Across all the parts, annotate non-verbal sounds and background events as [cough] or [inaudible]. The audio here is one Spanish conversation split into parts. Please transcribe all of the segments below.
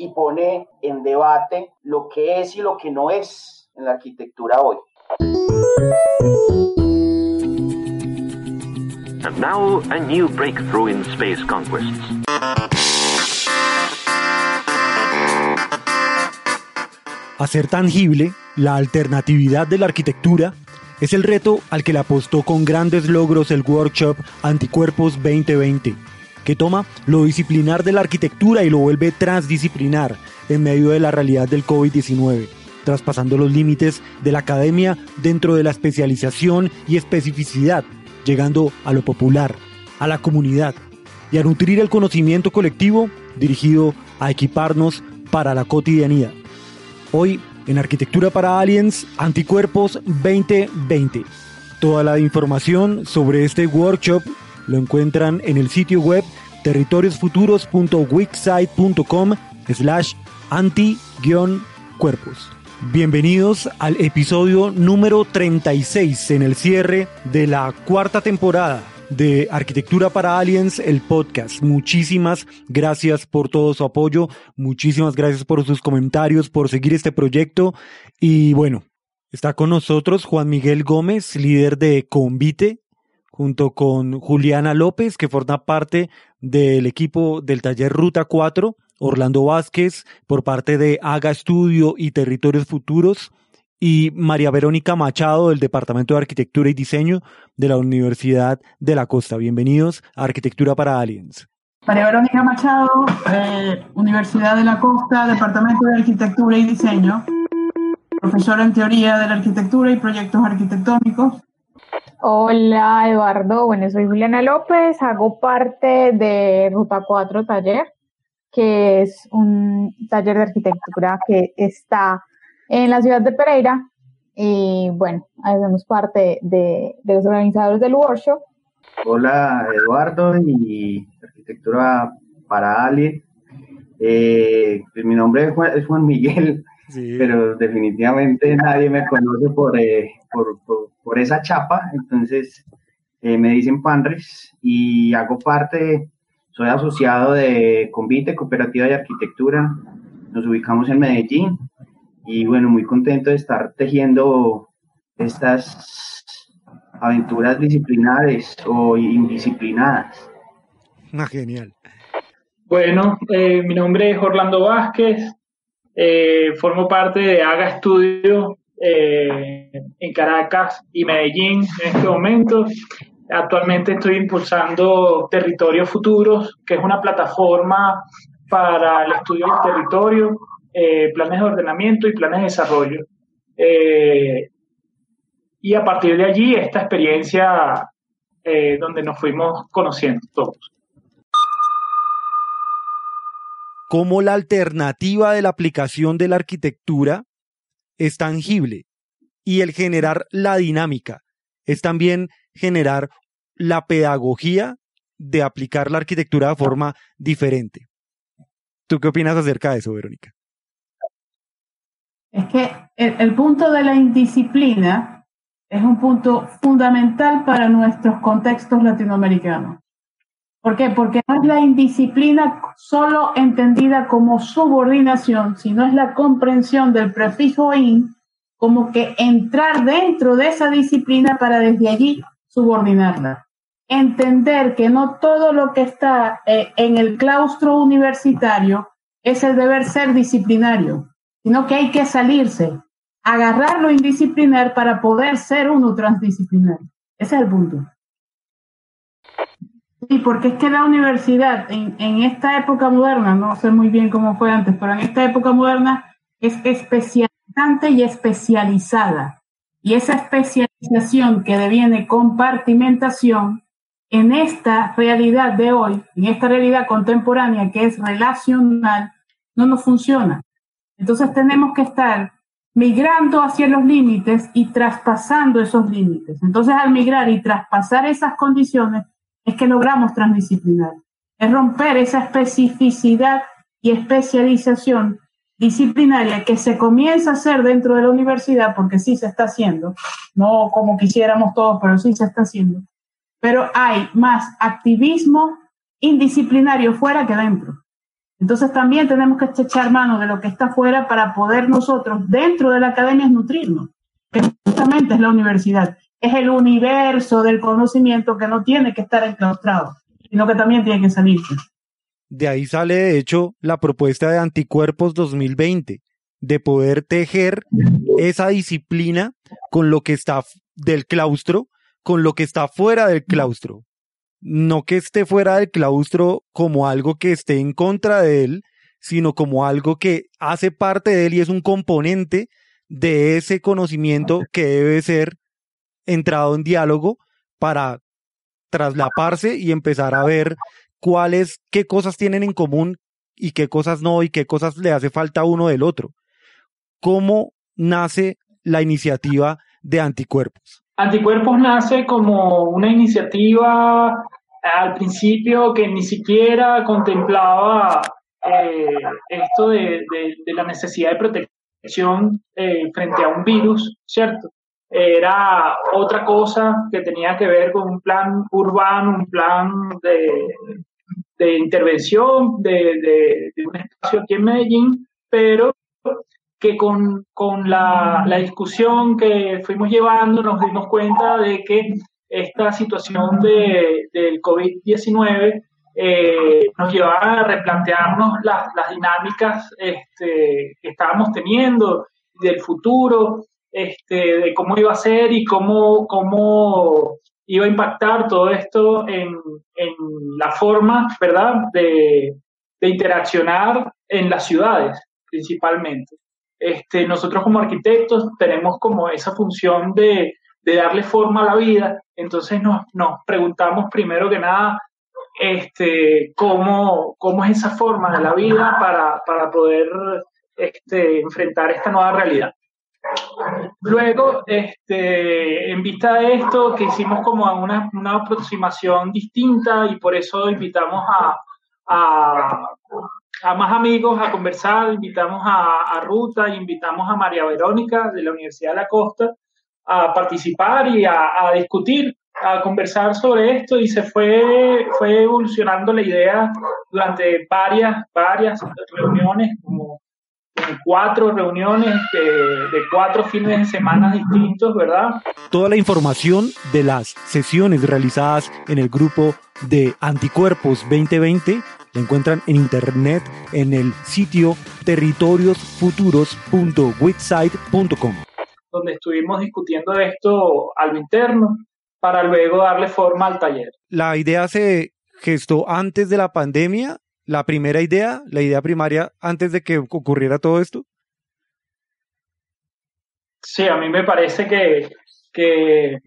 y pone en debate lo que es y lo que no es en la arquitectura hoy. And now a new breakthrough in space conquests. Hacer tangible la alternatividad de la arquitectura es el reto al que le apostó con grandes logros el workshop Anticuerpos 2020, que toma lo disciplinar de la arquitectura y lo vuelve transdisciplinar en medio de la realidad del COVID-19, traspasando los límites de la academia dentro de la especialización y especificidad, llegando a lo popular, a la comunidad y a nutrir el conocimiento colectivo dirigido a equiparnos para la cotidianidad. Hoy en Arquitectura para Aliens Anticuerpos 2020. Toda la información sobre este workshop lo encuentran en el sitio web territoriosfuturos.wixsite.com slash anti-cuerpos. Bienvenidos al episodio número 36 en el cierre de la cuarta temporada de Arquitectura para Aliens, el podcast. Muchísimas gracias por todo su apoyo, muchísimas gracias por sus comentarios, por seguir este proyecto y bueno, está con nosotros Juan Miguel Gómez, líder de Convite, junto con Juliana López, que forma parte del equipo del taller Ruta 4, Orlando Vázquez, por parte de Haga Estudio y Territorios Futuros, y María Verónica Machado del Departamento de Arquitectura y Diseño de la Universidad de la Costa. Bienvenidos a Arquitectura para Aliens. María Verónica Machado, eh, Universidad de la Costa, Departamento de Arquitectura y Diseño, profesora en teoría de la arquitectura y proyectos arquitectónicos. Hola Eduardo, bueno, soy Juliana López, hago parte de Ruta 4 Taller, que es un taller de arquitectura que está en la ciudad de Pereira. Y bueno, hacemos parte de, los organizadores del workshop. Hola Eduardo y Arquitectura para Ali. Eh, pues mi nombre es Juan, Miguel, pero definitivamente nadie me conoce eh, por, por, esa chapa, entonces eh, me dicen Panres y hago parte, soy asociado de Convite, Cooperativa de Arquitectura, nos ubicamos en Medellín y bueno, muy contento de estar tejiendo estas aventuras disciplinares o indisciplinadas. Ah, genial. Bueno, eh, mi nombre es Orlando Vázquez, eh, formo parte de Haga Estudio eh, en Caracas y Medellín en este momento. Actualmente estoy impulsando Territorios Futuros, que es una plataforma para el estudio del territorio eh, planes de ordenamiento y planes de desarrollo. Eh, y a partir de allí, esta experiencia donde nos fuimos conociendo todos. Cómo la alternativa de la aplicación de la arquitectura es tangible y el generar la dinámica es también generar la pedagogía de aplicar la arquitectura de forma diferente. ¿Tú qué opinas acerca de eso, Verónica? Es que el, punto de la indisciplina es un punto fundamental para nuestros contextos latinoamericanos. ¿Por qué? Porque no es la indisciplina solo entendida como subordinación, sino es la comprensión del prefijo in como que entrar dentro de esa disciplina para desde allí subordinarla. Entender que no todo lo que está eh, en el claustro universitario es el deber ser disciplinario sino que hay que salirse, agarrar lo indisciplinar para poder ser uno transdisciplinar. Ese es el punto. Y porque es que la universidad en, en, esta época moderna, no sé muy bien cómo fue antes, pero en esta época moderna es especializante y especializada. Y esa especialización que deviene compartimentación en esta realidad de hoy, en esta realidad contemporánea que es relacional, no nos funciona. Entonces tenemos que estar migrando hacia los límites y traspasando esos límites. Entonces al migrar y traspasar esas condiciones es que logramos transdisciplinar. Es romper esa especificidad y especialización disciplinaria que se comienza a hacer dentro de la universidad, porque sí se está haciendo, no como quisiéramos todos, pero sí se está haciendo. Pero hay más activismo indisciplinario fuera que dentro. Entonces también tenemos que echar mano de lo que está afuera para poder nosotros dentro de la academia nutrirnos, que justamente es la universidad, es el universo del conocimiento que no tiene que estar enclaustrado, sino que también tiene que salir. De ahí sale de hecho la propuesta de Anticuerpos 2020, de poder tejer esa disciplina con lo que está del claustro, con lo que está fuera del claustro no que esté fuera del claustro como algo que esté en contra de él, sino como algo que hace parte de él y es un componente de ese conocimiento que debe ser entrado en diálogo para traslaparse y empezar a ver cuáles, qué cosas tienen en común y qué cosas no y qué cosas le hace falta uno del otro. ¿Cómo nace la iniciativa de anticuerpos? Anticuerpos nace como una iniciativa al principio que ni siquiera contemplaba eh, esto de, la necesidad de protección eh, frente a un virus, ¿cierto? Era otra cosa que tenía que ver con un plan urbano, un plan de, intervención de, de un espacio aquí en Medellín, pero que con, la, discusión que fuimos llevando nos dimos cuenta de que esta situación de, del COVID-19 eh, nos llevaba a replantearnos las, dinámicas este, que estábamos teniendo del futuro, este, de cómo iba a ser y cómo, cómo iba a impactar todo esto en, la forma, ¿verdad?, de, de interaccionar en las ciudades principalmente. Este, nosotros como arquitectos tenemos como esa función de, darle forma a la vida, entonces nos, preguntamos primero que nada este, cómo, cómo es esa forma de la vida para, poder este, enfrentar esta nueva realidad. Luego, este, en vista de esto, que hicimos como una, una aproximación distinta y por eso invitamos a, a más amigos a conversar, invitamos a, Ruta, invitamos a María Verónica de la Universidad de la Costa a participar y a, discutir, a conversar sobre esto y se fue, fue evolucionando la idea durante varias, varias reuniones, como, cuatro reuniones de, de, cuatro fines de semana distintos, ¿verdad? Toda la información de las sesiones realizadas en el grupo de Anticuerpos 2020 la encuentran en internet en el sitio territoriosfuturos.witsite.com. Donde estuvimos discutiendo esto a lo interno para luego darle forma al taller. La idea se gestó antes de la pandemia, la primera idea, la idea primaria antes de que ocurriera todo esto. Sí, a mí me parece que, que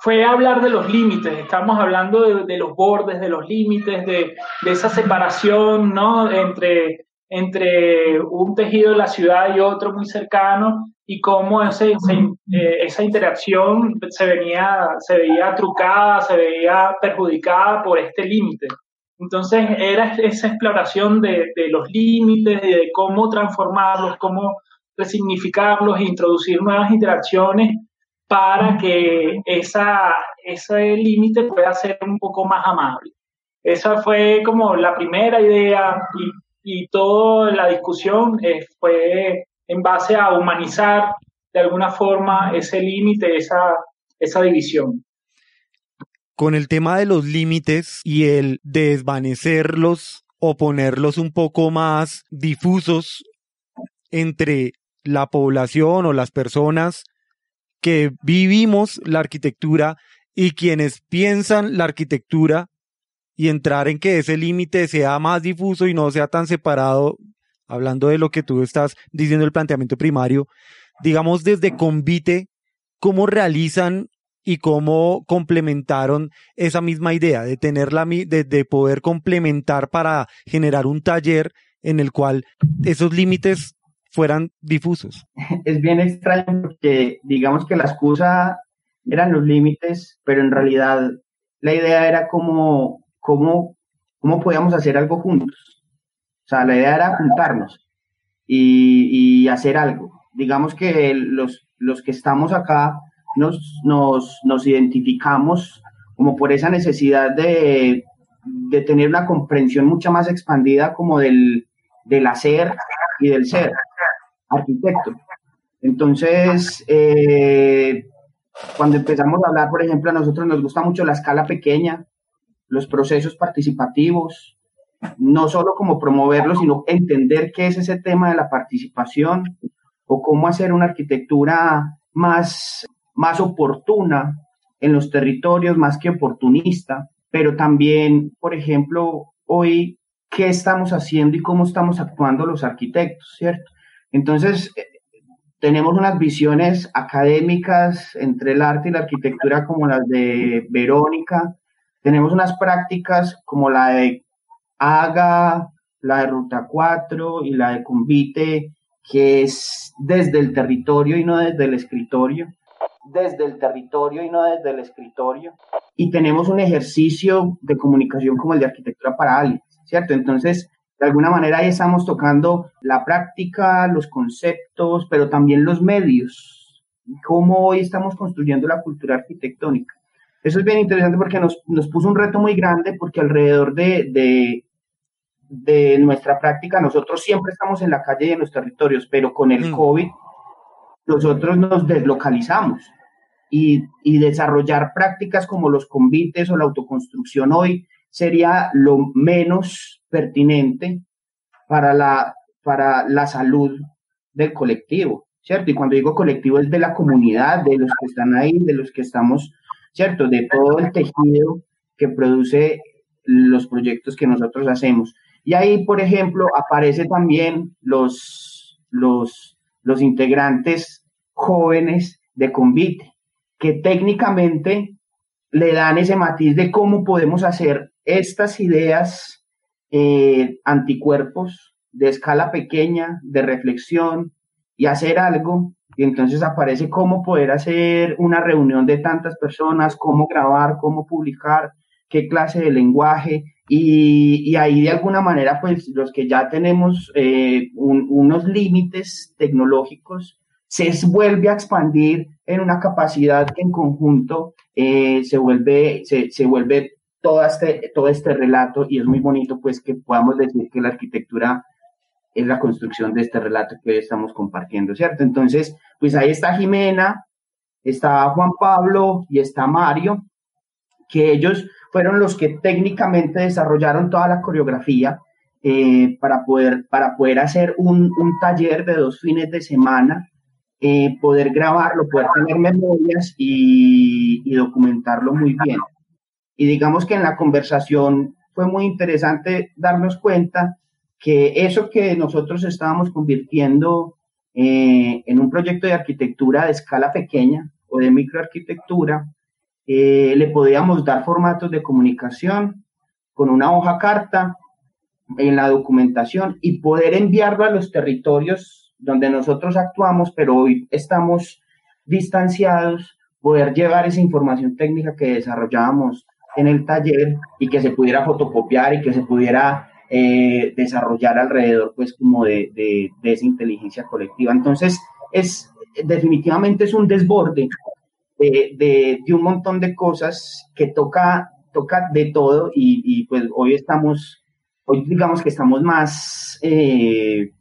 fue hablar de los límites, estamos hablando de, los bordes, de los límites, de, esa separación ¿no? entre, entre un tejido de la ciudad y otro muy cercano y cómo ese, eh, esa interacción se, venía, se veía trucada, se veía perjudicada por este límite. Entonces era esa exploración de, los límites, de cómo transformarlos, cómo resignificarlos e introducir nuevas interacciones para que esa, ese límite pueda ser un poco más amable. Esa fue como la primera idea y, y toda la discusión eh, fue en base a humanizar de alguna forma ese límite, esa, esa división. Con el tema de los límites y el desvanecerlos o ponerlos un poco más difusos entre la población o las personas que vivimos la arquitectura y quienes piensan la arquitectura y entrar en que ese límite sea más difuso y no sea tan separado, hablando de lo que tú estás diciendo el planteamiento primario, digamos desde Convite, cómo realizan y cómo complementaron esa misma idea de tenerla de, de poder complementar para generar un taller en el cual esos límites fueran difusos. Es bien extraño porque digamos que la excusa eran los límites, pero en realidad la idea era como cómo, cómo podíamos hacer algo juntos. O sea, la idea era juntarnos y, y hacer algo. Digamos que los, los que estamos acá nos, nos, nos identificamos como por esa necesidad de, de tener una comprensión mucho más expandida como del, del hacer y del ser arquitecto. Entonces, eh, cuando empezamos a hablar, por ejemplo, a nosotros nos gusta mucho la escala pequeña, los procesos participativos, no solo como promoverlo, sino entender qué es ese tema de la participación o cómo hacer una arquitectura más, más oportuna en los territorios, más que oportunista, pero también, por ejemplo, hoy, qué estamos haciendo y cómo estamos actuando los arquitectos, ¿cierto? Entonces, eh, tenemos unas visiones académicas entre el arte y la arquitectura como las de Verónica, tenemos unas prácticas como la de AGA, la de Ruta 4 y la de Convite, que es desde el territorio y no desde el escritorio. Desde el territorio y no desde el escritorio. Y tenemos un ejercicio de comunicación como el de arquitectura para alguien, ¿cierto? Entonces, de alguna manera ahí estamos tocando la práctica, los conceptos, pero también los medios, cómo hoy estamos construyendo la cultura arquitectónica. Eso es bien interesante porque nos, nos puso un reto muy grande porque alrededor de, de, de nuestra práctica, nosotros siempre estamos en la calle y en los territorios, pero con el mm. COVID nosotros nos deslocalizamos y, desarrollar prácticas como los convites o la autoconstrucción hoy sería lo menos pertinente para la, para la salud del colectivo, ¿cierto? Y cuando digo colectivo es de la comunidad, de los que están ahí, de los que estamos, ¿cierto? De todo el tejido que produce los proyectos que nosotros hacemos. Y ahí, por ejemplo, aparece también los, los, los integrantes jóvenes de Convite, que técnicamente le dan ese matiz de cómo podemos hacer estas ideas eh, anticuerpos de escala pequeña, de reflexión y hacer algo. Y entonces aparece cómo poder hacer una reunión de tantas personas, cómo grabar, cómo publicar, qué clase de lenguaje, y, ahí de alguna manera, pues los que ya tenemos eh, unos límites tecnológicos, se vuelve a expandir en una capacidad que en conjunto eh, se vuelve, se, se vuelve todo este, todo este relato y es muy bonito pues que podamos decir que la arquitectura es la construcción de este relato que hoy estamos compartiendo, ¿cierto? Entonces, pues ahí está Jimena, está Juan Pablo y está Mario, que ellos fueron los que técnicamente desarrollaron toda la coreografía eh, para, poder, para poder hacer un, un, taller de dos fines de semana, eh, poder grabarlo, poder tener memorias y, documentarlo muy bien. Y digamos que en la conversación fue muy interesante darnos cuenta que eso que nosotros estábamos convirtiendo eh, en un proyecto de arquitectura de escala pequeña o de microarquitectura, eh, le podíamos dar formatos de comunicación con una hoja carta en la documentación y poder enviarlo a los territorios donde nosotros actuamos, pero hoy estamos distanciados, poder llevar esa información técnica que desarrollábamos en el taller y que se pudiera fotocopiar y que se pudiera eh, desarrollar alrededor, pues, como de, de, de, esa inteligencia colectiva. Entonces, es definitivamente es un desborde de, de, un montón de cosas que toca, toca de todo y, y pues hoy estamos, hoy digamos que estamos más, eh,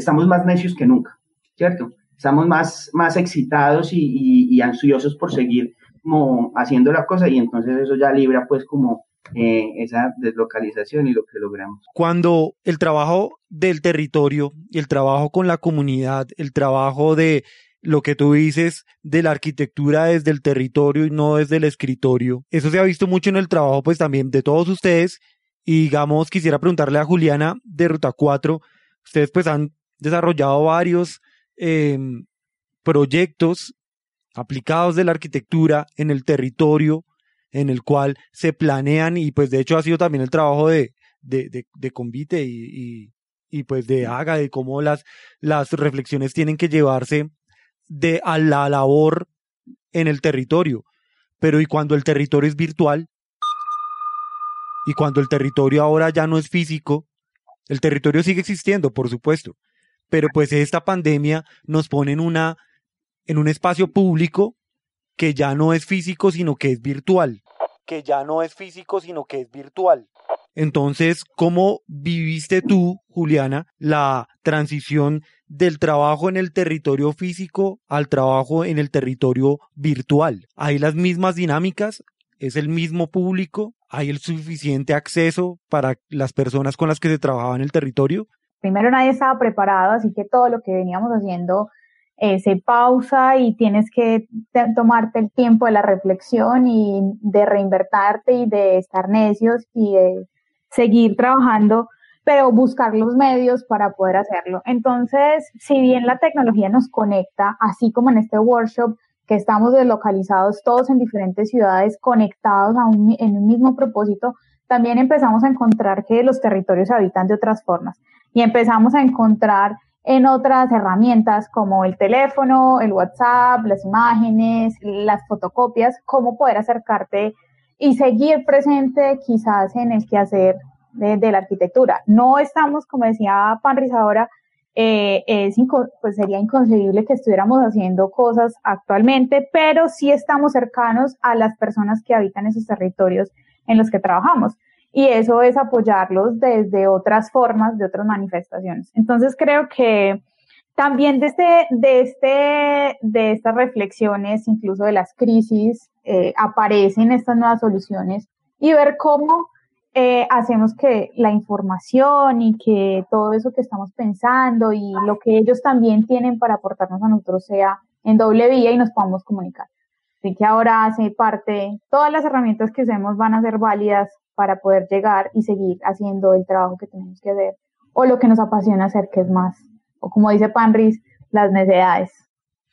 estamos más necios que nunca, ¿cierto? Estamos más, más excitados y, y, ansiosos por seguir como haciendo la cosa y entonces eso ya libra pues como eh, esa deslocalización y lo que logramos. Cuando el trabajo del territorio y el trabajo con la comunidad, el trabajo de lo que tú dices de la arquitectura desde el territorio y no desde el escritorio. Eso se ha visto mucho en el trabajo pues también de todos ustedes y digamos quisiera preguntarle a Juliana de Ruta 4, ustedes pues han desarrollado varios em, proyectos aplicados de la arquitectura en el territorio en el cual se planean y pues de hecho ha sido también el trabajo de, de, de, Convite y, y, y, pues de Haga, de cómo las, las reflexiones tienen que llevarse de a la labor en el territorio. Pero ¿y cuando el territorio es virtual? Y cuando el territorio ahora ya no es físico, el territorio sigue existiendo, por supuesto. Pero pues esta pandemia nos pone en una en un espacio público que ya no es físico, sino que es virtual. que ya no es físico, sino que es virtual. Entonces, ¿cómo viviste tú, Juliana, la transición del trabajo en el territorio físico al trabajo en el territorio virtual? ¿Hay las mismas dinámicas? ¿Es el mismo público? ¿Hay el suficiente acceso para las personas con las que se trabajaba en el territorio? Primero nadie estaba preparado, así que todo lo que veníamos haciendo eh, se pausa y tienes que tomarte el tiempo de la reflexión y de reinvertarte y de estar necios y de seguir trabajando, pero buscar los medios para poder hacerlo. Entonces, si bien la tecnología nos conecta, así como en este workshop, que estamos deslocalizados todos en diferentes ciudades, conectados a un, en un mismo propósito, también empezamos a encontrar que los territorios se habitan de otras formas y empezamos a encontrar en otras herramientas como el teléfono, el WhatsApp, las imágenes, las fotocopias, cómo poder acercarte y seguir presente quizás en el quehacer de, de la arquitectura. No estamos, como decía Panris ahora, eh, es pues sería inconcebible que estuviéramos haciendo cosas actualmente, pero sí estamos cercanos a las personas que habitan esos territorios en los que trabajamos. Y eso es apoyarlos desde otras formas, de otras manifestaciones. Entonces creo que también de, este, de, este, de estas reflexiones, incluso de las crisis, eh, aparecen estas nuevas soluciones y ver cómo eh, hacemos que la información y que todo eso que estamos pensando y lo que ellos también tienen para aportarnos a nosotros sea en doble vía y nos podamos comunicar. Así que ahora hace parte, todas las herramientas que usemos van a ser válidas para poder llegar y seguir haciendo el trabajo que tenemos que hacer o lo que nos apasiona hacer, que es más, o como dice Panris, las necesidades.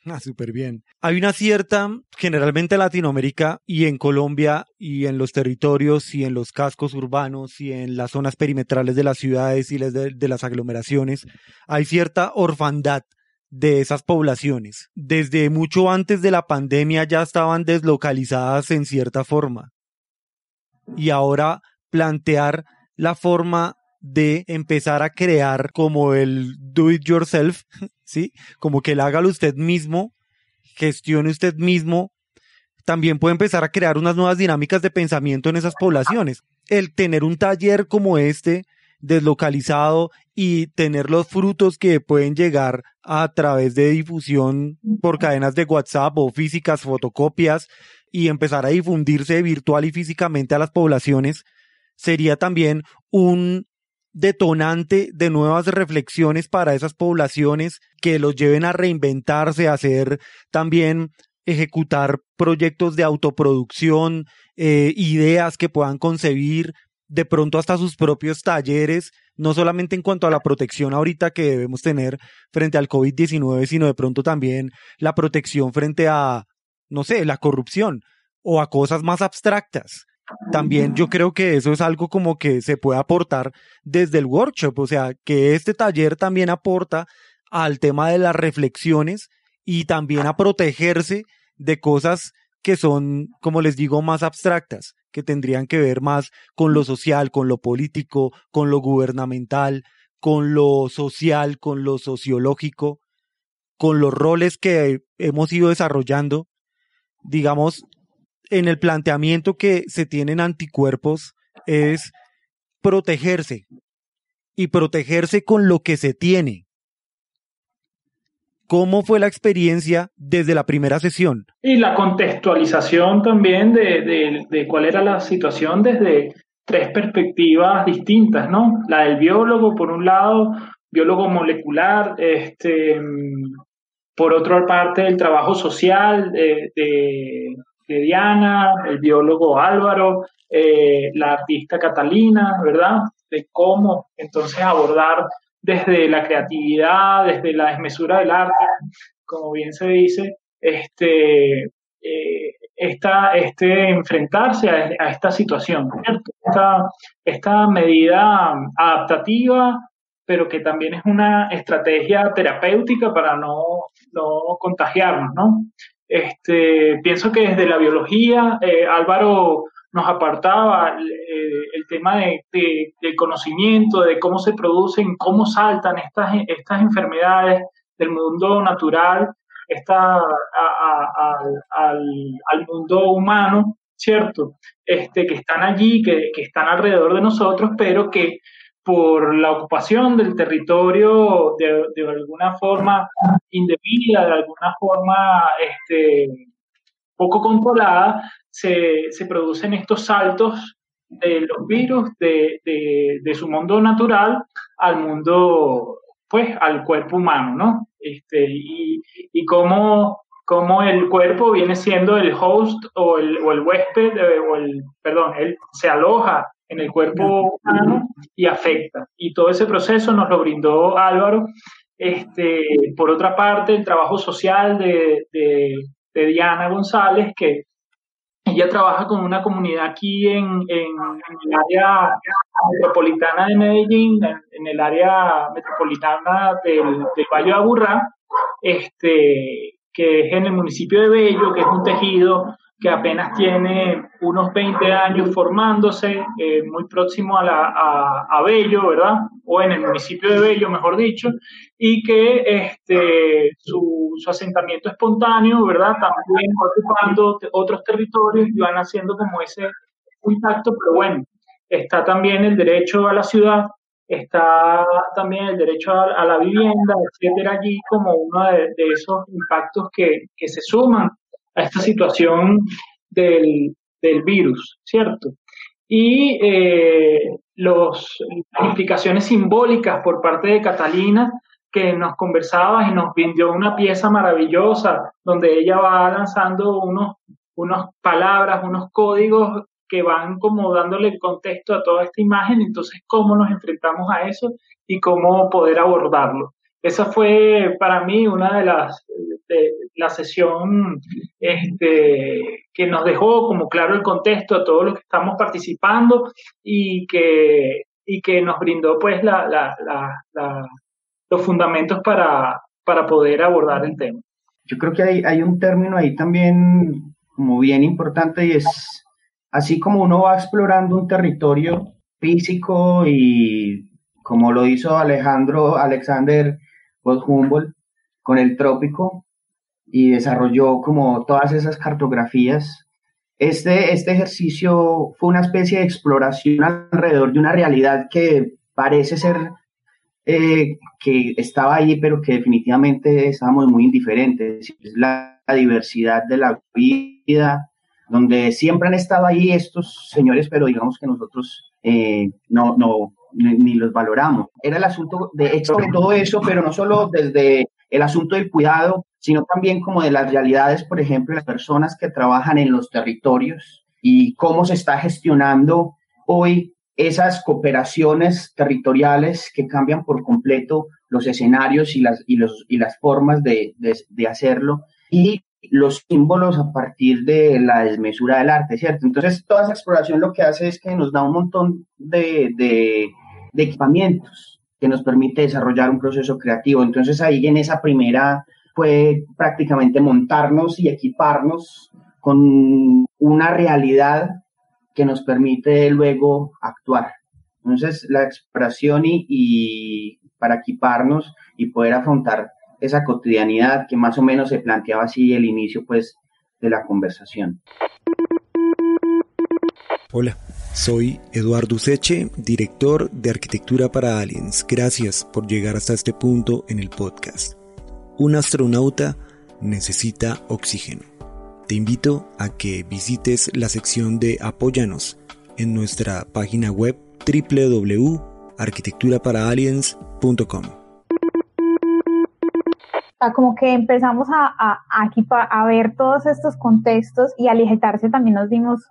Ah, súper bien. Hay una cierta, generalmente en Latinoamérica y en Colombia y en los territorios y en los cascos urbanos y en las zonas perimetrales de las ciudades y de, de las aglomeraciones, hay cierta orfandad de esas poblaciones. Desde mucho antes de la pandemia ya estaban deslocalizadas en cierta forma. Y ahora plantear la forma de empezar a crear como el do it yourself, [laughs] ¿sí? Como que el hágalo usted mismo, gestione usted mismo, también puede empezar a crear unas nuevas dinámicas de pensamiento en esas poblaciones. El tener un taller como este, deslocalizado y tener los frutos que pueden llegar a través de difusión por cadenas de WhatsApp o físicas, fotocopias y empezar a difundirse virtual y físicamente a las poblaciones, sería también un detonante de nuevas reflexiones para esas poblaciones que los lleven a reinventarse, a hacer también ejecutar proyectos de autoproducción, eh, ideas que puedan concebir, de pronto hasta sus propios talleres, no solamente en cuanto a la protección ahorita que debemos tener frente al COVID-19, sino de pronto también la protección frente a, no sé, la corrupción o a cosas más abstractas. También yo creo que eso es algo como que se puede aportar desde el workshop, o sea, que este taller también aporta al tema de las reflexiones y también a protegerse de cosas que son, como les digo, más abstractas, que tendrían que ver más con lo social, con lo político, con lo gubernamental, con lo social, con lo sociológico, con los roles que hemos ido desarrollando, digamos, en el planteamiento que se tienen anticuerpos es protegerse y protegerse con lo que se tiene. ¿Cómo fue la experiencia desde la primera sesión? Y la contextualización también de, de, cuál era la situación desde tres perspectivas distintas, ¿no? La del biólogo, por un lado, biólogo molecular, este, por otra parte, el trabajo social de, Diana, el biólogo Álvaro, eh, la artista Catalina, ¿verdad? De cómo entonces abordar desde la creatividad, desde la desmesura del arte, como bien se dice, este, eh, este enfrentarse a, esta situación, esta medida adaptativa, pero que también es una estrategia terapéutica para no, no contagiarnos, ¿no? Este, pienso que desde la biología, eh, Álvaro nos apartaba eh, el tema de, del conocimiento, de cómo se producen, cómo saltan estas, estas enfermedades del mundo natural esta, al, al, mundo humano ¿cierto? Este, que están allí, que, que están alrededor de nosotros, pero que por la ocupación del territorio de, de, alguna forma indebida, de alguna forma este, poco controlada, se, se, producen estos saltos de los virus de, de, de, su mundo natural al mundo, pues, al cuerpo humano, ¿no? Este, y, y cómo, cómo el cuerpo viene siendo el host o el, o el huésped, eh, o el, perdón, él se aloja en el cuerpo humano y afecta. Y todo ese proceso nos lo brindó Álvaro. Este, por otra parte, el trabajo social de, de, de Diana González, que ella trabaja con una comunidad aquí en, en, el área metropolitana de Medellín, en, el área metropolitana del, del, Valle de Aburrá, este, que es en el municipio de Bello, que es un tejido que apenas tiene unos 20 años formándose, eh, muy próximo a, la, a, Bello, ¿verdad? O en el municipio de Bello, mejor dicho, y que este, su, asentamiento espontáneo, ¿verdad? También ocupando otros territorios y van haciendo como ese impacto, pero bueno, está también el derecho a la ciudad, está también el derecho a, a la vivienda, etcétera, allí como uno de, de esos impactos que, que se suman a esta situación del, del virus, ¿cierto? Y eh, las implicaciones simbólicas por parte de Catalina, que nos conversaba y nos vendió una pieza maravillosa, donde ella va lanzando unos, unos palabras, unos códigos que van como dándole el contexto a toda esta imagen, entonces cómo nos enfrentamos a eso y cómo poder abordarlo. Esa fue para mí una de las, de la sesión este, que nos dejó como claro el contexto a todos los que estamos participando y que, y que nos brindó pues la, la, la, los fundamentos para, para poder abordar el tema. Yo creo que hay, hay un término ahí también como bien importante y es así como uno va explorando un territorio físico y como lo hizo Alejandro Alexander Humboldt con el trópico y desarrolló como todas esas cartografías. Este, este ejercicio fue una especie de exploración alrededor de una realidad que parece ser eh, que estaba ahí, pero que definitivamente estábamos muy indiferentes. Es la, la diversidad de la vida, donde siempre han estado ahí estos señores, pero digamos que nosotros eh, no, no, ni, los valoramos. Era el asunto de hecho de todo eso, pero no solo desde el asunto del cuidado, sino también como de las realidades, por ejemplo, las personas que trabajan en los territorios y cómo se está gestionando hoy esas cooperaciones territoriales que cambian por completo los escenarios y las, y los, y las formas de, de, de hacerlo y los símbolos a partir de la desmesura del arte, ¿cierto? Entonces, toda esa exploración lo que hace es que nos da un montón de, de, equipamientos que nos permite desarrollar un proceso creativo. Entonces, ahí en esa primera fue prácticamente montarnos y equiparnos con una realidad que nos permite luego actuar. Entonces, la exploración y, y para equiparnos y poder afrontar esa cotidianidad que más o menos se planteaba así el inicio pues de la conversación. Hola, soy Eduardo Useche, director de Arquitectura para Aliens. Gracias por llegar hasta este punto en el podcast. Un astronauta necesita oxígeno. Te invito a que visites la sección de Apóyanos en nuestra página web www.arquitecturaparaliens.com como que empezamos a, a, a, ver todos estos contextos y al ejecutarse también nos dimos,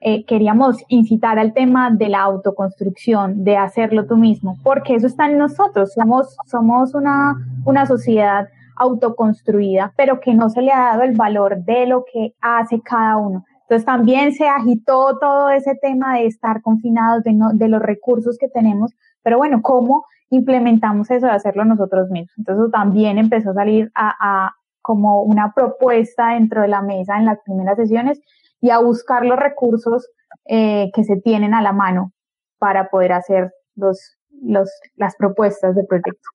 eh, queríamos incitar al tema de la autoconstrucción, de hacerlo tú mismo, porque eso está en nosotros, somos, somos una, una sociedad autoconstruida, pero que no se le ha dado el valor de lo que hace cada uno. Entonces también se agitó todo ese tema de estar confinados, de, no, de los recursos que tenemos, pero bueno, ¿cómo implementamos eso de hacerlo nosotros mismos. Entonces también empezó a salir a, como una propuesta dentro de la mesa en las primeras sesiones y a buscar los recursos eh, que se tienen a la mano para poder hacer los, los, las propuestas del proyecto.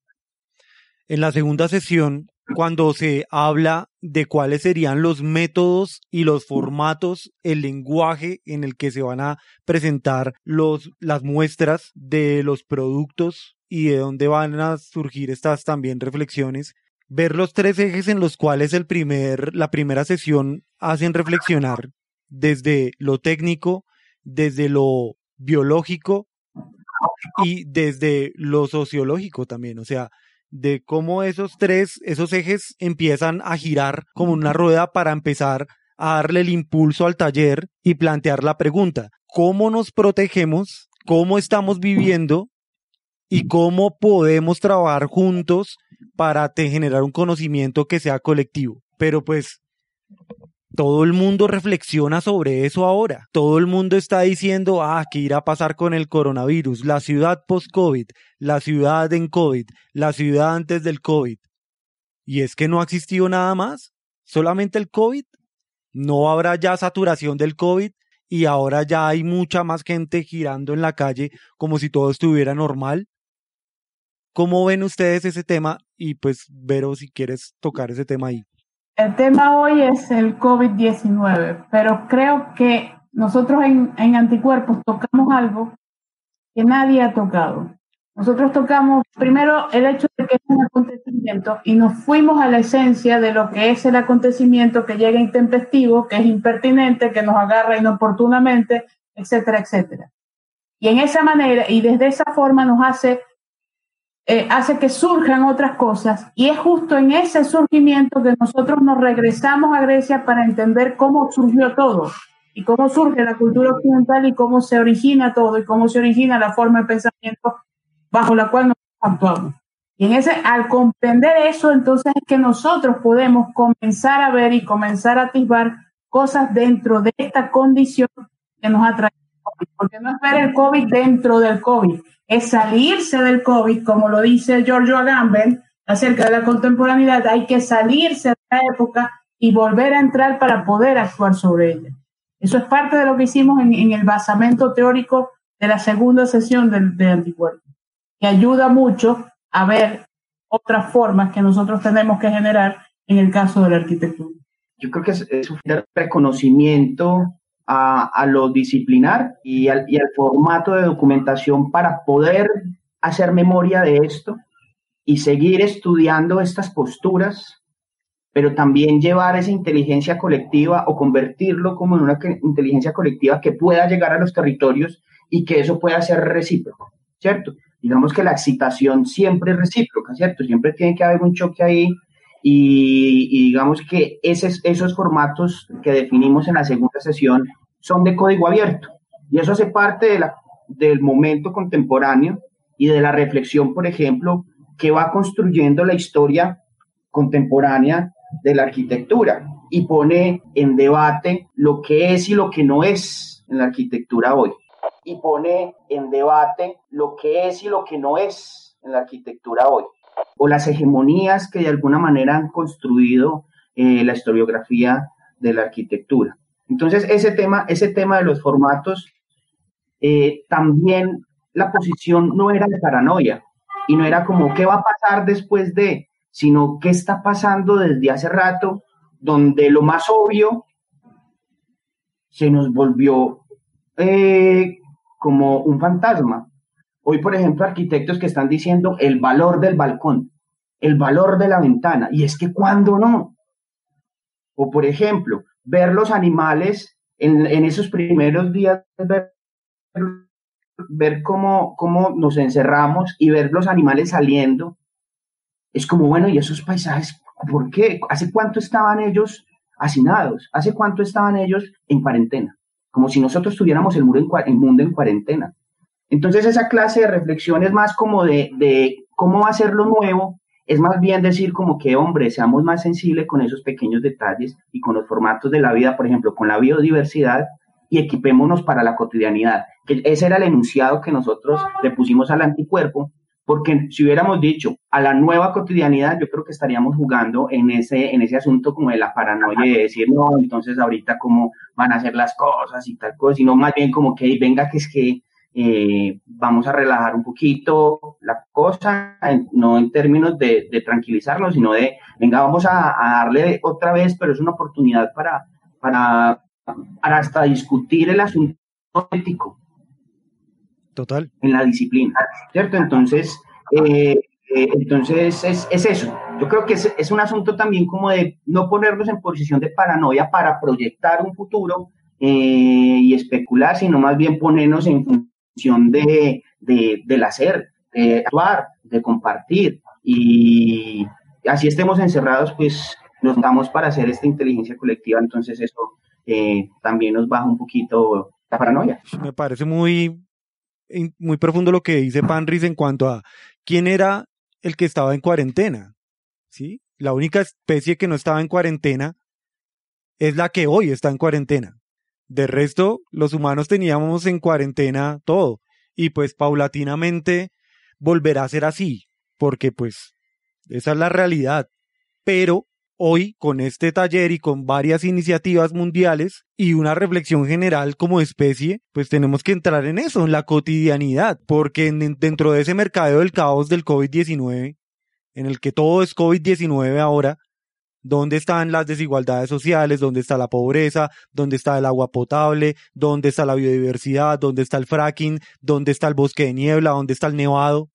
En la segunda sesión cuando se habla de cuáles serían los métodos y los formatos, el lenguaje en el que se van a presentar los, las muestras de los productos y de dónde van a surgir estas también reflexiones. Ver los tres ejes en los cuales el primer, la primera sesión hacen reflexionar desde lo técnico, desde lo biológico y desde lo sociológico también. O sea, de cómo esos tres, esos ejes empiezan a girar como una rueda para empezar a darle el impulso al taller y plantear la pregunta, ¿cómo nos protegemos? ¿Cómo estamos viviendo? ¿Y cómo podemos trabajar juntos para generar un conocimiento que sea colectivo? Pero pues todo el mundo reflexiona sobre eso ahora. Todo el mundo está diciendo, ah, ¿qué irá a pasar con el coronavirus? La ciudad post-COVID, la ciudad en COVID, la ciudad antes del COVID. Y es que no ha existido nada más, solamente el COVID. No habrá ya saturación del COVID y ahora ya hay mucha más gente girando en la calle como si todo estuviera normal. ¿Cómo ven ustedes ese tema? Y pues, Vero, si quieres tocar ese tema ahí. El tema hoy es el COVID-19, pero creo que nosotros en, anticuerpos tocamos algo que nadie ha tocado. Nosotros tocamos primero el hecho de que es un acontecimiento y nos fuimos a la esencia de lo que es el acontecimiento que llega intempestivo, que es impertinente, que nos agarra inoportunamente, etcétera, etcétera. Y en esa manera y desde esa forma nos hace eh, hace que surjan otras cosas y es justo en ese surgimiento que nosotros nos regresamos a Grecia para entender cómo surgió todo y cómo surge la cultura occidental y cómo se origina todo y cómo se origina la forma de pensamiento bajo la cual nos actuamos. Y en ese, al comprender eso, entonces es que nosotros podemos comenzar a ver y comenzar a atisbar cosas dentro de esta condición que nos ha traído porque no es ver el COVID dentro del COVID, es salirse del COVID, como lo dice Giorgio Agamben acerca de la contemporaneidad, hay que salirse de la época y volver a entrar para poder actuar sobre ella. Eso es parte de lo que hicimos en, el basamento teórico de la segunda sesión del, de anticuerpo, que ayuda mucho a ver otras formas que nosotros tenemos que generar en el caso de la arquitectura. Yo creo que es, es un reconocimiento a, lo disciplinar y al, y al formato de documentación para poder hacer memoria de esto y seguir estudiando estas posturas, pero también llevar esa inteligencia colectiva o convertirlo como en una inteligencia colectiva que pueda llegar a los territorios y que eso pueda ser recíproco, ¿cierto? Digamos que la excitación siempre es recíproca, ¿cierto? Siempre tiene que haber un choque ahí y, digamos que esos formatos que definimos en la segunda sesión son de código abierto. Y eso hace parte de la, del momento contemporáneo y de la reflexión, por ejemplo, que va construyendo la historia contemporánea de la arquitectura y pone en debate lo que es y lo que no es en la arquitectura hoy. Y pone en debate lo que es y lo que no es en la arquitectura hoy o las hegemonías que de alguna manera han construido eh, la historiografía de la arquitectura. Entonces, ese tema, ese tema de los formatos, eh, también la posición no era de paranoia y no era como qué va a pasar después de, sino qué está pasando desde hace rato, donde lo más obvio se nos volvió eh, como un fantasma. Hoy, por ejemplo, arquitectos que están diciendo el valor del balcón, el valor de la ventana, y es que cuando no. O, por ejemplo, ver los animales en, esos primeros días, ver, ver cómo, cómo nos encerramos y ver los animales saliendo, es como, bueno, ¿y esos paisajes por qué? ¿Hace cuánto estaban ellos hacinados? ¿Hace cuánto estaban ellos en cuarentena? Como si nosotros tuviéramos el, muro en, el mundo en cuarentena. Entonces esa clase de reflexión es más como de, de cómo ser lo nuevo, es más bien decir como que, hombre, seamos más sensibles con esos pequeños detalles y con los formatos de la vida, por ejemplo, con la biodiversidad y equipémonos para la cotidianidad. Que ese era el enunciado que nosotros le pusimos al anticuerpo, porque si hubiéramos dicho a la nueva cotidianidad, yo creo que estaríamos jugando en ese, en ese asunto como de la paranoia de decir, no, entonces ahorita cómo van a ser las cosas y tal cosa, sino más bien como que venga que es que eh, vamos a relajar un poquito la cosa, no en términos de, tranquilizarnos, sino de, venga, vamos a, darle otra vez, pero es una oportunidad para, para, para hasta discutir el asunto ético. Total. En la disciplina, ¿cierto? Entonces, eh, eh, entonces es, es, eso. Yo creo que es, es, un asunto también como de no ponernos en posición de paranoia para proyectar un futuro y especular, sino más bien ponernos en de, de, del hacer, de actuar, de compartir. Y así estemos encerrados, pues nos damos para hacer esta inteligencia colectiva, entonces eso eh, también nos baja un poquito la paranoia. Me parece muy, muy profundo lo que dice Panris en cuanto a quién era el que estaba en cuarentena. ¿sí? La única especie que no estaba en cuarentena es la que hoy está en cuarentena. De resto, los humanos teníamos en cuarentena todo. Y pues paulatinamente volverá a ser así, porque pues esa es la realidad. Pero hoy, con este taller y con varias iniciativas mundiales y una reflexión general como especie, pues tenemos que entrar en eso, en la cotidianidad, porque dentro de ese mercado del caos del COVID-19, en el que todo es COVID-19 ahora, dónde están las desigualdades sociales, dónde está la pobreza, dónde está el agua potable, dónde está la biodiversidad, dónde está el fracking, dónde está el bosque de niebla, dónde está el nevado.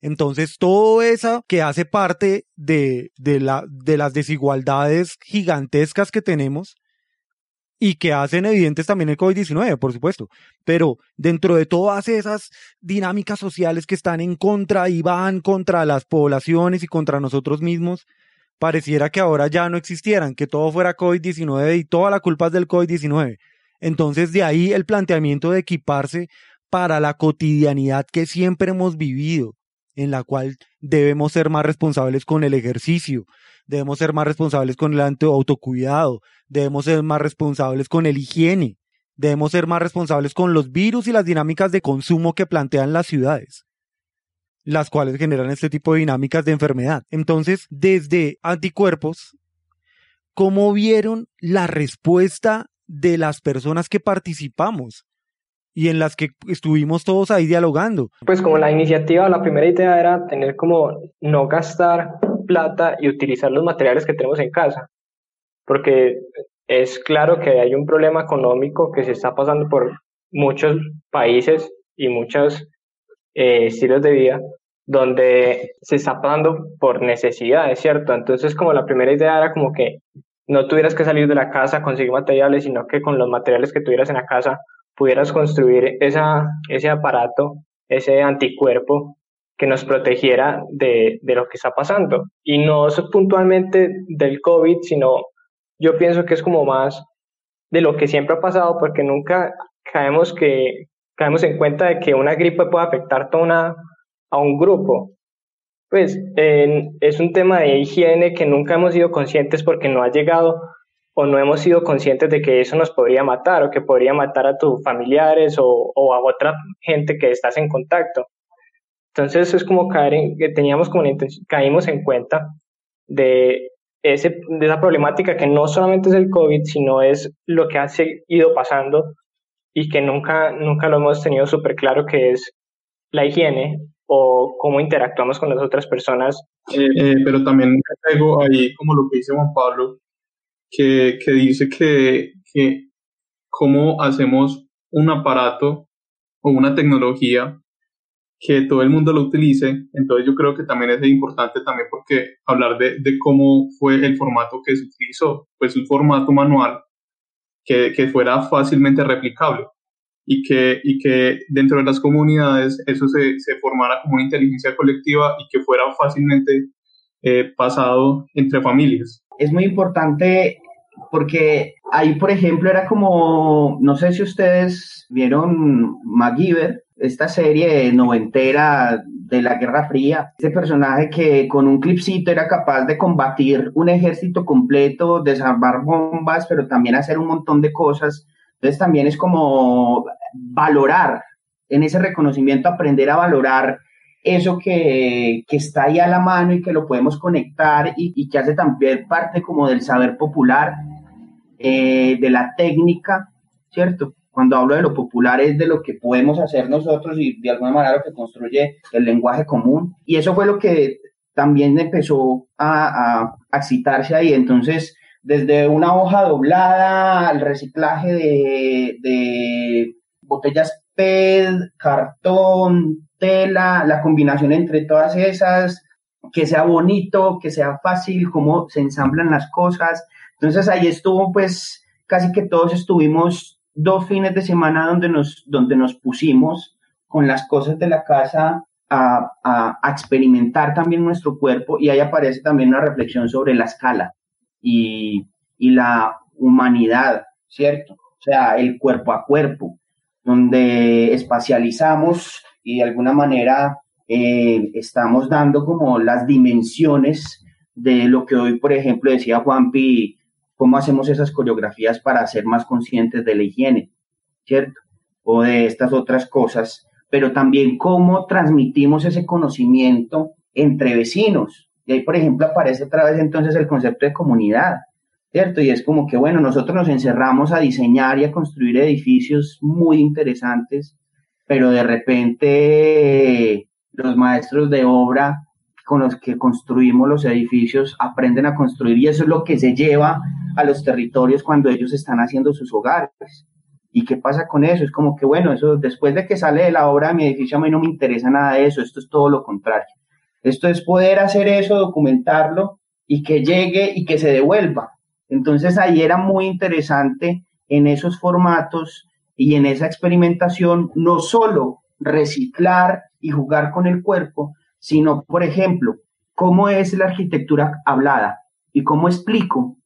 Entonces, todo eso que hace parte de, de, la, de las desigualdades gigantescas que tenemos y que hacen evidentes también el COVID-19, por supuesto. Pero dentro de todas esas dinámicas sociales que están en contra y van contra las poblaciones y contra nosotros mismos, pareciera que ahora ya no existieran, que todo fuera COVID-19 y toda la culpa es del COVID-19. Entonces de ahí el planteamiento de equiparse para la cotidianidad que siempre hemos vivido, en la cual debemos ser más responsables con el ejercicio, debemos ser más responsables con el autocuidado, debemos ser más responsables con el higiene, debemos ser más responsables con los virus y las dinámicas de consumo que plantean las ciudades las cuales generan este tipo de dinámicas de enfermedad. Entonces, desde anticuerpos, ¿cómo vieron la respuesta de las personas que participamos? y en las que estuvimos todos ahí dialogando. Pues como la iniciativa, la primera idea era tener como no gastar plata y utilizar los materiales que tenemos en casa, porque es claro que hay un problema económico que se está pasando por muchos países y muchos eh, estilos de vida donde se está pasando por necesidades, ¿cierto? Entonces, como la primera idea era como que no tuvieras que salir de la casa conseguir materiales, sino que con los materiales que tuvieras en la casa pudieras construir esa, ese aparato, ese anticuerpo que nos protegiera de, de lo que está pasando. Y no puntualmente del COVID, sino yo pienso que es como más de lo que siempre ha pasado, porque nunca caemos que caemos en cuenta de que una gripe puede afectar toda a un grupo. Pues es un tema de higiene que nunca hemos sido conscientes porque no ha llegado o no hemos sido conscientes de que eso nos podría matar o que podría matar a tus familiares o, o a otra gente que estás en contacto. Entonces es como caer en, que teníamos como caímos en cuenta de, ese, de esa problemática que no solamente es el COVID, sino es lo que ha ido pasando y que nunca, nunca lo hemos tenido súper claro que es la higiene o cómo interactuamos con las otras personas. Eh, eh, pero también traigo ahí como lo que dice Juan Pablo, que, que dice que, que cómo hacemos un aparato o una tecnología que todo el mundo lo utilice. Entonces yo creo que también es importante también porque hablar de, de cómo fue el formato que se utilizó, pues un formato manual que, que fuera fácilmente replicable y que, y que dentro de las comunidades eso se, se formara como una inteligencia colectiva y que fuera fácilmente eh, pasado entre familias. Es muy importante porque ahí, por ejemplo, era como, no sé si ustedes vieron MacGyver, esta serie noventera de la Guerra Fría, este personaje que con un clipcito era capaz de combatir un ejército completo, desarmar bombas, pero también hacer un montón de cosas. Entonces también es como valorar, en ese reconocimiento aprender a valorar eso que, está ahí a la mano y que lo podemos conectar y, que hace también parte como del saber popular, eh, de la técnica, ¿cierto? Cuando hablo de lo popular es de lo que podemos hacer nosotros y de alguna manera lo que construye el lenguaje común. Y eso fue lo que también empezó a, a, excitarse ahí. Entonces, desde una hoja doblada al reciclaje de, de botellas PET, cartón, tela, la combinación entre todas esas, que sea bonito, que sea fácil, cómo se ensamblan las cosas. Entonces ahí estuvo pues casi que todos estuvimos dos fines de semana donde nos, donde nos pusimos con las cosas de la casa a, a, experimentar también nuestro cuerpo y ahí aparece también una reflexión sobre la escala y, y la humanidad, ¿cierto? O sea, el cuerpo a cuerpo, donde espacializamos y de alguna manera eh, estamos dando como las dimensiones de lo que hoy, por ejemplo, decía Juanpi, cómo hacemos esas coreografías para ser más conscientes de la higiene, ¿cierto? O de estas otras cosas, pero también cómo transmitimos ese conocimiento entre vecinos. Y ahí, por ejemplo, aparece otra vez entonces el concepto de comunidad, ¿cierto? Y es como que, bueno, nosotros nos encerramos a diseñar y a construir edificios muy interesantes, pero de repente los maestros de obra con los que construimos los edificios aprenden a construir y eso es lo que se lleva a los territorios cuando ellos están haciendo sus hogares. ¿Y qué pasa con eso? Es como que, bueno, eso después de que sale de la obra mi edificio, a mí no me interesa nada de eso, esto es todo lo contrario. Esto es poder hacer eso, documentarlo y que llegue y que se devuelva. Entonces ahí era muy interesante en esos formatos y en esa experimentación no solo reciclar y jugar con el cuerpo, sino, por ejemplo, cómo es la arquitectura hablada y cómo explico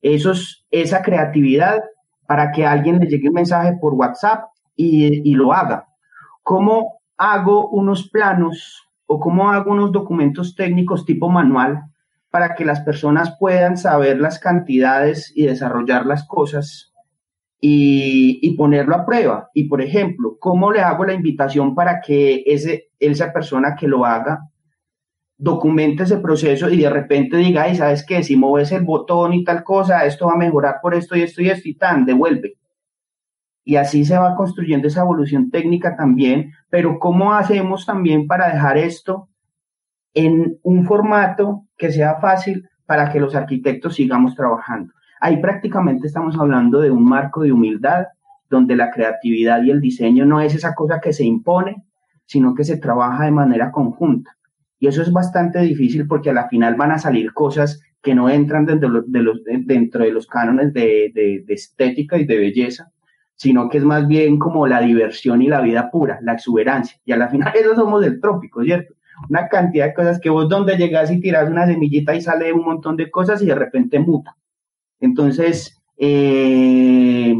esos, esa creatividad para que alguien le llegue un mensaje por WhatsApp y, y lo haga. ¿Cómo hago unos planos o cómo hago unos documentos técnicos tipo manual para que las personas puedan saber las cantidades y desarrollar las cosas y, ponerlo a prueba. Y, por ejemplo, ¿cómo le hago la invitación para que ese, esa persona que lo haga documente ese proceso y de repente diga, y sabes que si mueves el botón y tal cosa, esto va a mejorar por esto y esto y esto y tan, devuelve. Y así se va construyendo esa evolución técnica también, pero ¿cómo hacemos también para dejar esto en un formato que sea fácil para que los arquitectos sigamos trabajando? Ahí prácticamente estamos hablando de un marco de humildad donde la creatividad y el diseño no es esa cosa que se impone, sino que se trabaja de manera conjunta. Y eso es bastante difícil porque a la final van a salir cosas que no entran dentro de los, dentro de los cánones de, de, estética y de belleza, sino que es más bien como la diversión y la vida pura, la exuberancia. Y a la final [laughs] eso somos del trópico, ¿cierto? Una cantidad de cosas que vos donde llegas y tiras una semillita y sale un montón de cosas y de repente muta. Entonces, eh,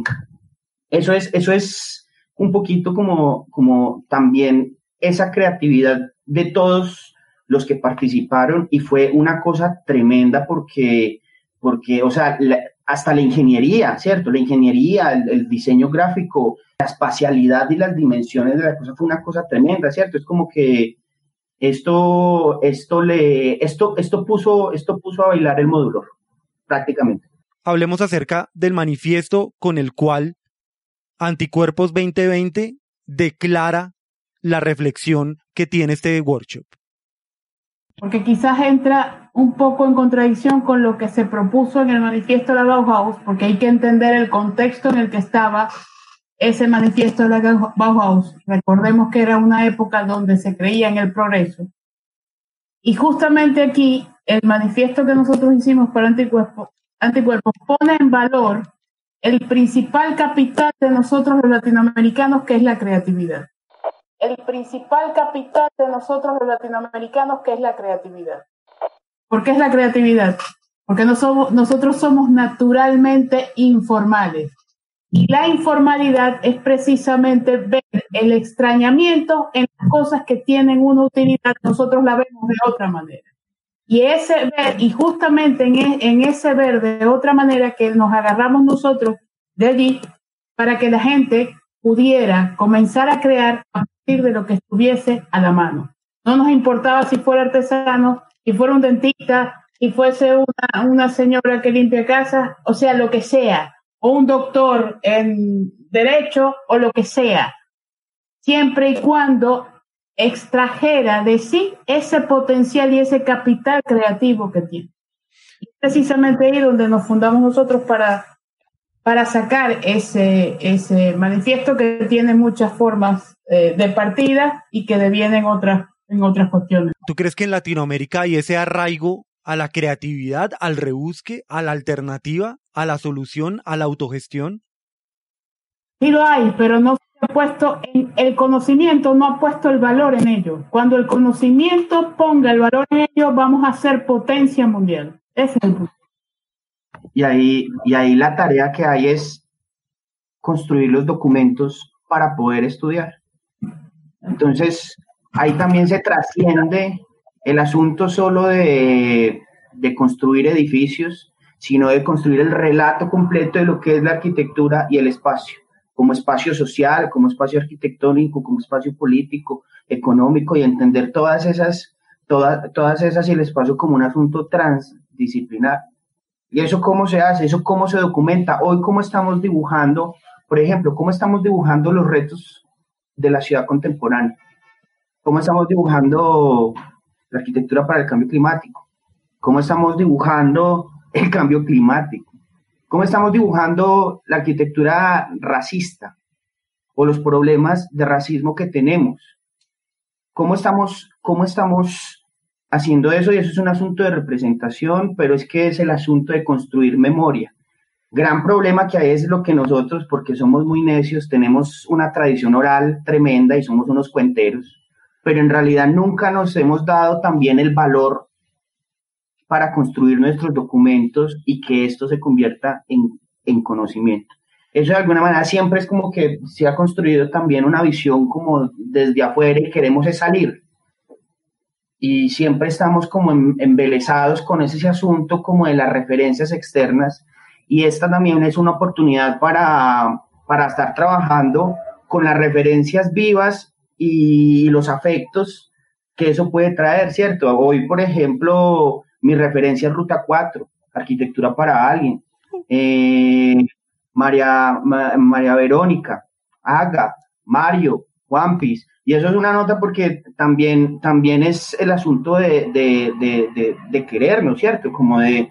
eso, es, eso es un poquito como, como también esa creatividad de todos los que participaron y fue una cosa tremenda porque, porque o sea, hasta la ingeniería, ¿cierto? La ingeniería, el, diseño gráfico, la espacialidad y las dimensiones de la cosa fue una cosa tremenda, ¿cierto? Es como que esto, esto le, esto, esto puso, esto puso a bailar el módulo, prácticamente hablemos acerca del manifiesto con el cual Anticuerpos 2020 declara la reflexión que tiene este workshop. Porque quizás entra un poco en contradicción con lo que se propuso en el manifiesto de la Bauhaus, porque hay que entender el contexto en el que estaba ese manifiesto de la Bauhaus. Recordemos que era una época donde se creía en el progreso. Y justamente aquí, el manifiesto que nosotros hicimos para Anticuerpos anticuerpos pone en valor el principal capital de nosotros los latinoamericanos, que es la creatividad. El principal capital de nosotros los latinoamericanos, que es la creatividad. ¿Por qué es la creatividad? Porque nosotros somos naturalmente informales. Y la informalidad es precisamente ver el extrañamiento en las cosas que tienen una utilidad, nosotros la vemos de otra manera. Y, ese y justamente en, e, en ese ver de otra manera que nos agarramos nosotros de allí para que la gente pudiera comenzar a crear a partir de lo que estuviese a la mano. No nos importaba si fuera artesano, si fuera un dentista, si fuese una, una señora que limpia casa, o sea, lo que sea, o un doctor en, derecho o lo que sea, siempre y cuando extrajera de sí ese potencial y ese capital creativo que tiene. precisamente ahí donde nos fundamos nosotros para, para sacar ese, ese manifiesto que tiene muchas formas eh, de partida y que devienen otras, en otras cuestiones. ¿Tú crees que en Latinoamérica hay ese arraigo a la creatividad, al rebusque, a la alternativa, a la solución, a la autogestión? Sí lo hay, pero no puesto el conocimiento, no ha puesto el valor en ello. Cuando el conocimiento ponga el valor en ello, vamos a ser potencia mundial. Ese es el punto. Y ahí, y ahí la tarea que hay es construir los documentos para poder estudiar. Entonces, ahí también se trasciende el asunto solo de, de construir edificios, sino de construir el relato completo de lo que es la arquitectura y el espacio como espacio social, como espacio arquitectónico, como espacio político, económico y entender todas esas, todas, todas esas y el espacio como un asunto transdisciplinar. ¿Y eso cómo se hace? ¿Eso cómo se documenta? Hoy, ¿cómo estamos dibujando, por ejemplo, cómo estamos dibujando los retos de la ciudad contemporánea? ¿Cómo estamos dibujando la arquitectura para el cambio climático? ¿Cómo estamos dibujando el cambio climático? ¿Cómo estamos dibujando la arquitectura racista o los problemas de racismo que tenemos? ¿Cómo estamos, cómo estamos haciendo eso? Y eso es un asunto de representación, pero es que es el asunto de construir memoria. Gran problema que hay es lo que nosotros, porque somos muy necios, tenemos una tradición oral tremenda y somos unos cuenteros, pero en realidad nunca nos hemos dado también el valor para construir nuestros documentos y que esto se convierta en, en conocimiento. Eso de alguna manera siempre es como que se ha construido también una visión como desde afuera y queremos salir. Y siempre estamos como embelesados con ese asunto como de las referencias externas y esta también es una oportunidad para, para estar trabajando con las referencias vivas y los afectos que eso puede traer, ¿cierto? Hoy, por ejemplo, mi referencia es Ruta 4, Arquitectura para Alguien. Eh, María, María Verónica, Aga, Mario, One Piece. Y eso es una nota porque también, también es el asunto de, de, de, querernos, ¿cierto? Como de,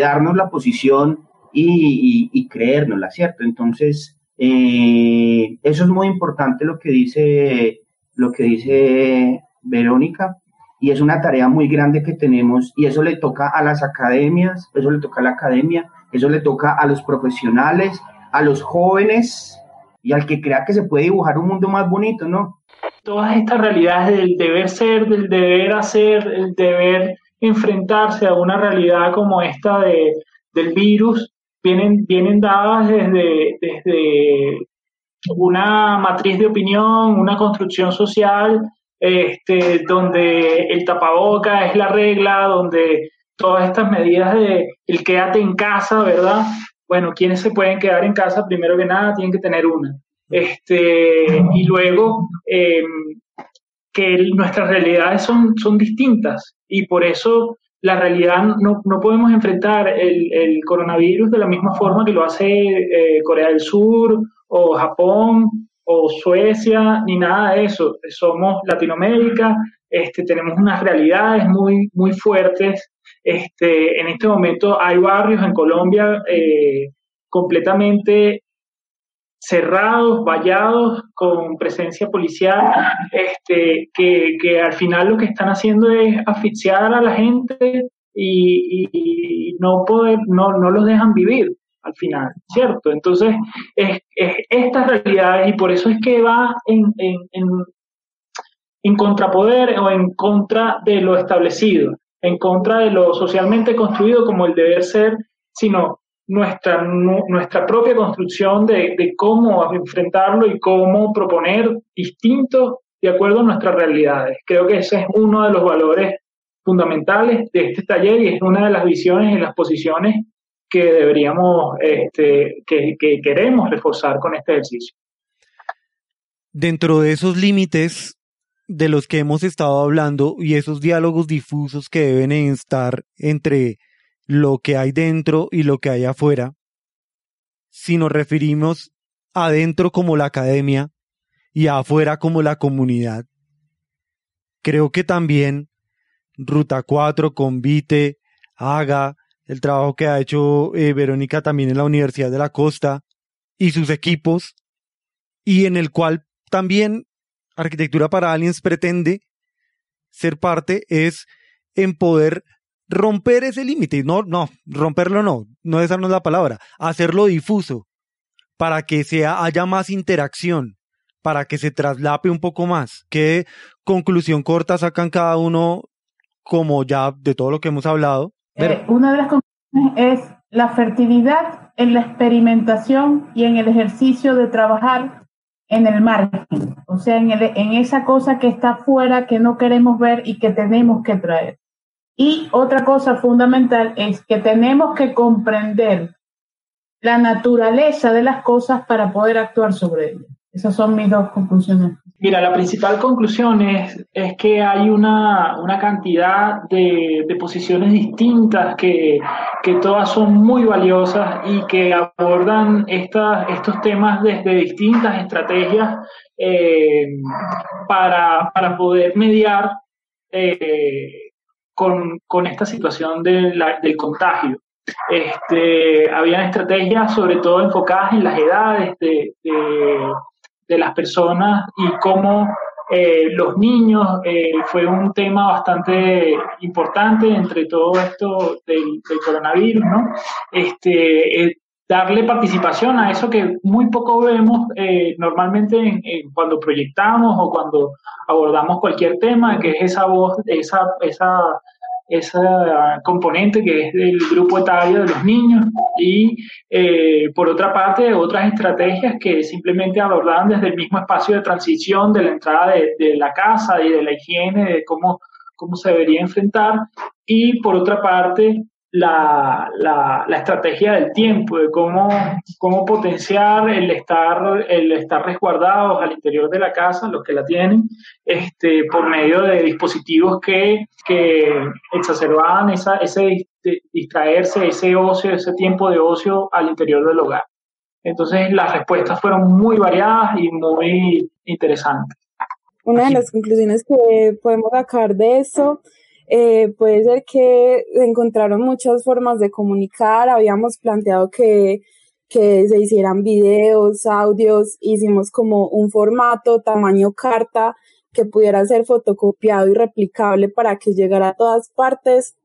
darnos la posición y, y, creérnosla, ¿cierto? Entonces, eh, eso es muy importante lo que dice, lo que dice Verónica y es una tarea muy grande que tenemos y eso le toca a las academias, eso le toca a la academia, eso le toca a los profesionales, a los jóvenes y al que crea que se puede dibujar un mundo más bonito, ¿no? Todas estas realidades del deber ser, del deber hacer, el deber enfrentarse a una realidad como esta de, del virus, vienen, vienen dadas desde, desde una matriz de opinión, una construcción social este, donde el tapaboca es la regla, donde todas estas medidas de el quédate en casa, ¿verdad? Bueno, ¿quiénes se pueden quedar en casa? Primero que nada, tienen que tener una. Este, y luego, em, que nuestras realidades son, son distintas y por eso la realidad no, no podemos enfrentar el, el, coronavirus de la misma forma que lo hace eh, Corea del Sur o Japón o Suecia, ni nada de eso. Somos Latinoamérica, este, tenemos unas realidades muy, muy fuertes. Este, en este momento hay barrios en Colombia eh, completamente cerrados, vallados, con presencia policial, este, que, que, al final lo que están haciendo es asfixiar a la gente y, y no, poder, no, no los dejan vivir al final, ¿cierto? Entonces, es, es estas realidades y por eso es que va en, en, en, contrapoder o en contra de lo establecido, en contra de lo socialmente construido como el deber ser, sino nuestra, nuestra propia construcción de, de cómo enfrentarlo y cómo proponer distintos de acuerdo a nuestras realidades. Creo que ese es uno de los valores fundamentales de este taller y es una de las visiones y las posiciones que deberíamos, este, que, queremos reforzar con este ejercicio. Dentro de esos límites de los que hemos estado hablando y esos diálogos difusos que deben estar entre lo que hay dentro y lo que hay afuera, si nos referimos adentro como la academia y afuera como la comunidad. Creo que también Ruta 4, Convite, Haga, el trabajo que ha hecho eh, Verónica también en la Universidad de la Costa y sus equipos, y en el cual también Arquitectura para Aliens pretende ser parte, es en poder romper ese límite. No, no, romperlo no, no esa no es la palabra, hacerlo difuso, para que sea, haya más interacción, para que se traslape un poco más. ¿Qué conclusión corta sacan cada uno como ya de todo lo que hemos hablado? Eh, una de las es la fertilidad en la experimentación y en el ejercicio de trabajar en el margen, o sea, en, en esa cosa que está afuera, que no queremos ver y que tenemos que traer. Y otra cosa fundamental es que tenemos que comprender la naturaleza de las cosas para poder actuar sobre ellas. Esas son mis dos conclusiones. Mira, la principal conclusión es, es que hay una, una cantidad de, de, posiciones distintas que, que, todas son muy valiosas y que abordan estas, estos temas desde distintas estrategias eh, para, para, poder mediar eh, con, con, esta situación de del contagio. Este, habían estrategias sobre todo enfocadas en las edades de, de de las personas y cómo eh, los niños eh, fue un tema bastante importante entre todo esto del, coronavirus, ¿no? Este, eh, darle participación a eso que muy poco vemos normalmente cuando proyectamos o cuando abordamos cualquier tema, que es esa voz, esa, esa esa componente que es del grupo etario de los niños y eh, por otra parte otras estrategias que simplemente abordaban desde el mismo espacio de transición de la entrada de, de la casa y de la higiene, de cómo, cómo se debería enfrentar. Y por otra parte la, la, la, estrategia del tiempo, de cómo, cómo potenciar el estar, el estar resguardados al interior de la casa, los que la tienen, este, por medio de dispositivos que, que exacerbaban esa, ese distraerse, ese ocio, ese tiempo de ocio al interior del hogar. Entonces las respuestas fueron muy variadas y muy interesantes. Una de las conclusiones que podemos sacar de eso eh, puede ser que encontraron muchas formas de comunicar, habíamos planteado que, que se hicieran videos, audios, hicimos como un formato tamaño carta que pudiera ser fotocopiado y replicable para que llegara a todas partes.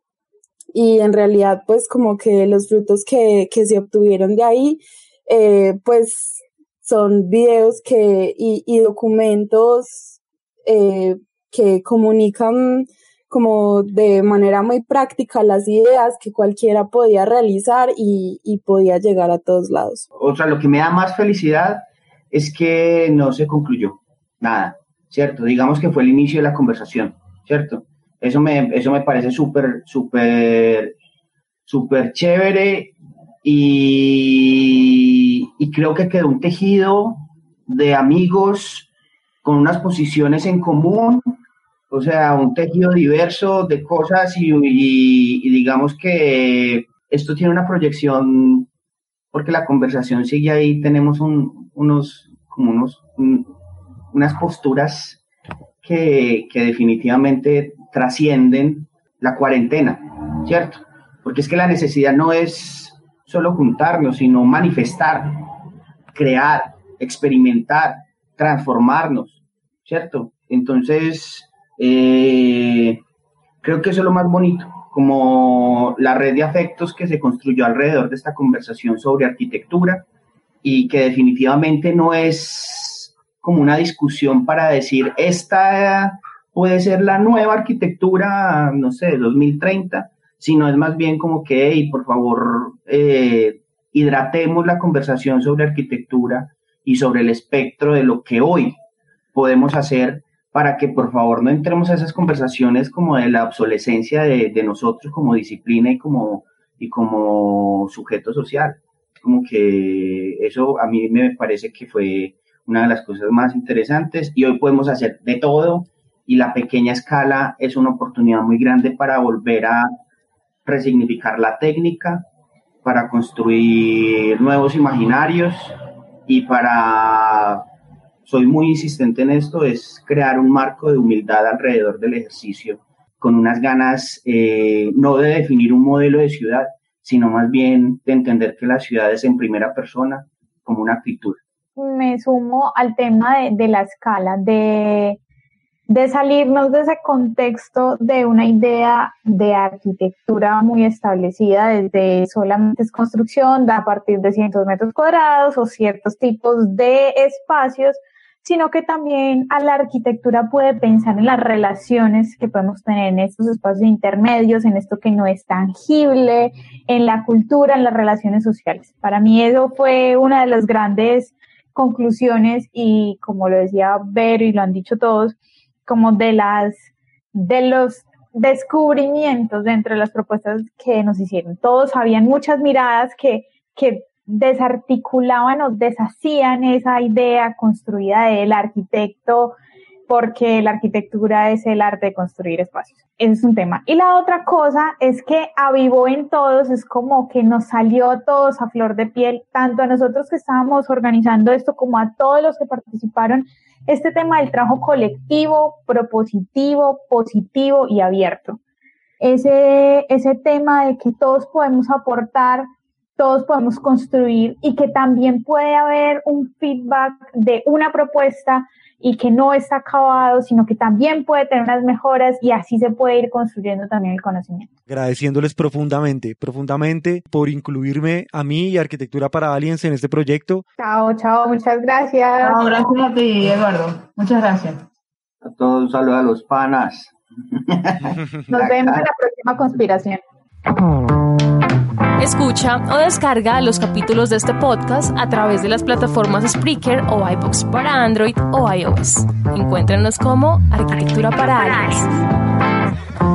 Y en realidad pues como que los frutos que, que se obtuvieron de ahí eh, pues son videos que y, y documentos eh, que comunican como de manera muy práctica las ideas que cualquiera podía realizar y, podía llegar a todos lados. O sea, lo que me da más felicidad es que no se concluyó nada, ¿cierto? Digamos que fue el inicio de la conversación, ¿cierto? Eso me, eso me parece súper, súper, súper chévere y, y creo que quedó un tejido de amigos con unas posiciones en común o sea, un tejido diverso de cosas y, digamos que esto tiene una proyección porque la conversación sigue ahí, tenemos unos, como unos, unas posturas que, que definitivamente trascienden la cuarentena, ¿cierto? Porque es que la necesidad no es solo juntarnos, sino manifestar, crear, experimentar, transformarnos, ¿cierto? Entonces, eh, creo que eso es lo más bonito, como la red de afectos que se construyó alrededor de esta conversación sobre arquitectura y que definitivamente no es como una discusión para decir esta puede ser la nueva arquitectura, no sé, 2030, sino es más bien como que, hey, por favor, eh, hidratemos la conversación sobre arquitectura y sobre el espectro de lo que hoy podemos hacer para que por favor no entremos a esas conversaciones como de la obsolescencia de, nosotros como disciplina y como, y como sujeto social. Como que eso a mí me parece que fue una de las cosas más interesantes y hoy podemos hacer de todo y la pequeña escala es una oportunidad muy grande para volver a resignificar la técnica, para construir nuevos imaginarios Y para, soy muy insistente en esto, es crear un marco de humildad alrededor del ejercicio, con unas ganas eh, no de definir un modelo de ciudad, sino más bien de entender que la ciudad es en primera persona como una actitud. Me sumo al tema de, de la escala, de de salirnos de ese contexto de una idea de arquitectura muy establecida desde solamente es construcción a partir de cientos metros cuadrados o ciertos tipos de espacios, sino que también a la arquitectura puede pensar en las relaciones que podemos tener en estos espacios intermedios, en esto que no es tangible, en la cultura, en las relaciones sociales. Para mí eso fue una de las grandes conclusiones y como lo decía Vero y lo han dicho todos, como de las, de los descubrimientos dentro de las propuestas que nos hicieron. Todos habían muchas miradas que, que desarticulaban o deshacían esa idea construida del arquitecto, porque la arquitectura es el arte de construir espacios. Ese es un tema. Y la otra cosa es que avivó en todos, es como que nos salió todos a flor de piel, tanto a nosotros que estábamos organizando esto como a todos los que participaron este tema del trabajo colectivo, propositivo, positivo y abierto. Ese, ese tema de que todos podemos aportar, todos podemos construir y que también puede haber un feedback de una propuesta y que no está acabado, sino que también puede tener unas mejoras y así se puede ir construyendo también el conocimiento. Agradeciéndoles profundamente, profundamente por incluirme a mí y Arquitectura para Aliens en este proyecto. Chao, chao, muchas gracias. Chao, gracias a ti, Eduardo. Muchas gracias. A todos un saludo a los panas. Nos vemos en la próxima conspiración. [laughs] Escucha o descarga los capítulos de este podcast a través de las plataformas Spreaker o iBox para Android o iOS. Encuéntranos como Arquitectura para Aliens.